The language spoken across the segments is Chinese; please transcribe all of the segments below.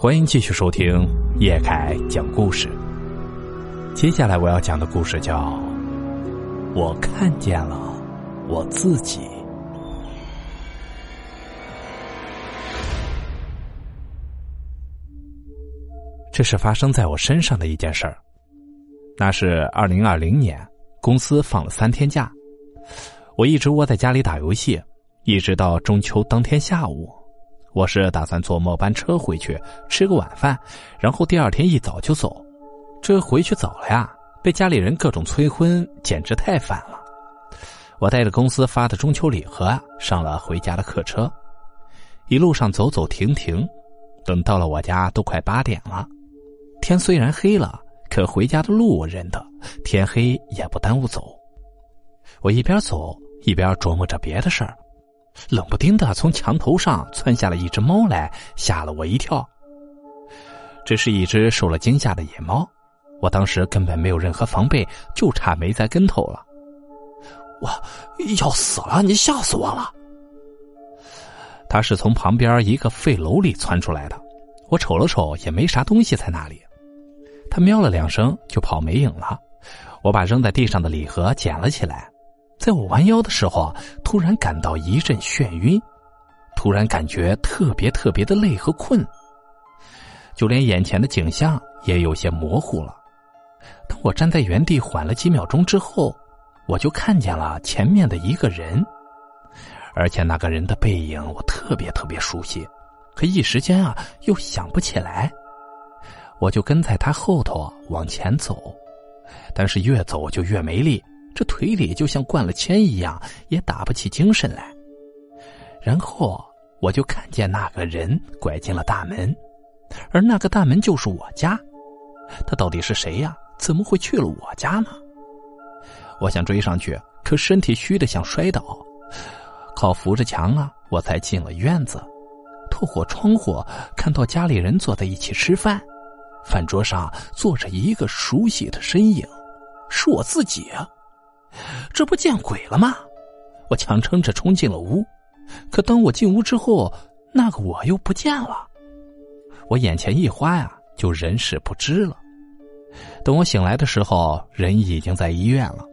欢迎继续收听叶凯讲故事。接下来我要讲的故事叫《我看见了我自己》。这是发生在我身上的一件事儿。那是二零二零年，公司放了三天假，我一直窝在家里打游戏，一直到中秋当天下午。我是打算坐末班车回去吃个晚饭，然后第二天一早就走。这回去早了呀，被家里人各种催婚，简直太烦了。我带着公司发的中秋礼盒上了回家的客车，一路上走走停停，等到了我家都快八点了。天虽然黑了，可回家的路我认得，天黑也不耽误走。我一边走一边琢磨着别的事儿。冷不丁的从墙头上窜下了一只猫来，吓了我一跳。这是一只受了惊吓的野猫，我当时根本没有任何防备，就差没栽跟头了。我要死了！你吓死我了！它是从旁边一个废楼里窜出来的，我瞅了瞅，也没啥东西在那里。它喵了两声就跑没影了。我把扔在地上的礼盒捡了起来。在我弯腰的时候啊，突然感到一阵眩晕，突然感觉特别特别的累和困，就连眼前的景象也有些模糊了。当我站在原地缓了几秒钟之后，我就看见了前面的一个人，而且那个人的背影我特别特别熟悉，可一时间啊又想不起来。我就跟在他后头往前走，但是越走就越没力。这腿里就像灌了铅一样，也打不起精神来。然后我就看见那个人拐进了大门，而那个大门就是我家。他到底是谁呀？怎么会去了我家呢？我想追上去，可身体虚的想摔倒，靠扶着墙啊，我才进了院子。透过窗户看到家里人坐在一起吃饭，饭桌上坐着一个熟悉的身影，是我自己啊。这不见鬼了吗？我强撑着冲进了屋，可当我进屋之后，那个我又不见了。我眼前一花呀，就人事不知了。等我醒来的时候，人已经在医院了。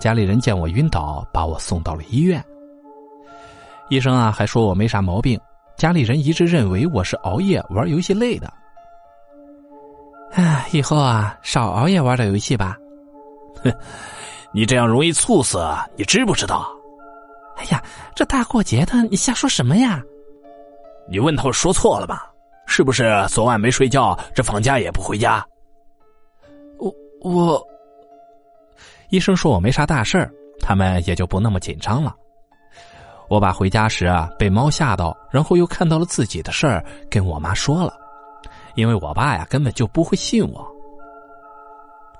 家里人见我晕倒，把我送到了医院。医生啊，还说我没啥毛病。家里人一直认为我是熬夜玩游戏累的。唉，以后啊，少熬夜玩点游戏吧。哼。你这样容易猝死，你知不知道？哎呀，这大过节的，你瞎说什么呀？你问他说错了吧？是不是昨晚没睡觉，这放假也不回家？我我，医生说我没啥大事儿，他们也就不那么紧张了。我把回家时啊被猫吓到，然后又看到了自己的事儿，跟我妈说了，因为我爸呀根本就不会信我。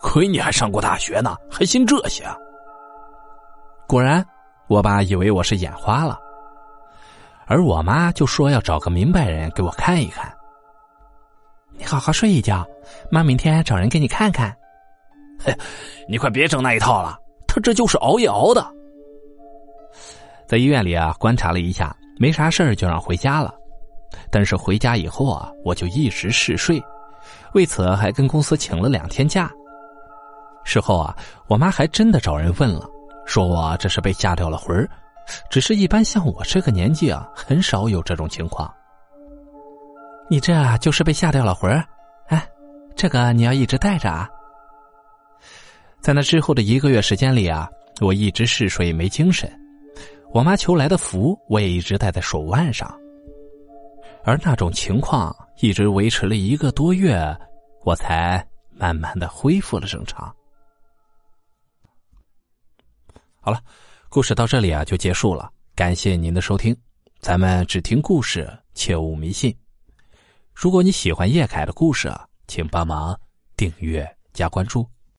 亏你还上过大学呢，还信这些？果然，我爸以为我是眼花了，而我妈就说要找个明白人给我看一看。你好好睡一觉，妈明天找人给你看看。嘿，你快别整那一套了，他这就是熬夜熬的。在医院里啊，观察了一下，没啥事儿就让回家了。但是回家以后啊，我就一直嗜睡，为此还跟公司请了两天假。事后啊，我妈还真的找人问了，说我这是被吓掉了魂儿。只是一般像我这个年纪啊，很少有这种情况。你这就是被吓掉了魂儿，哎，这个你要一直带着啊。在那之后的一个月时间里啊，我一直嗜睡没精神，我妈求来的符我也一直戴在手腕上，而那种情况一直维持了一个多月，我才慢慢的恢复了正常。好了，故事到这里啊就结束了。感谢您的收听，咱们只听故事，切勿迷信。如果你喜欢叶凯的故事啊，请帮忙订阅加关注。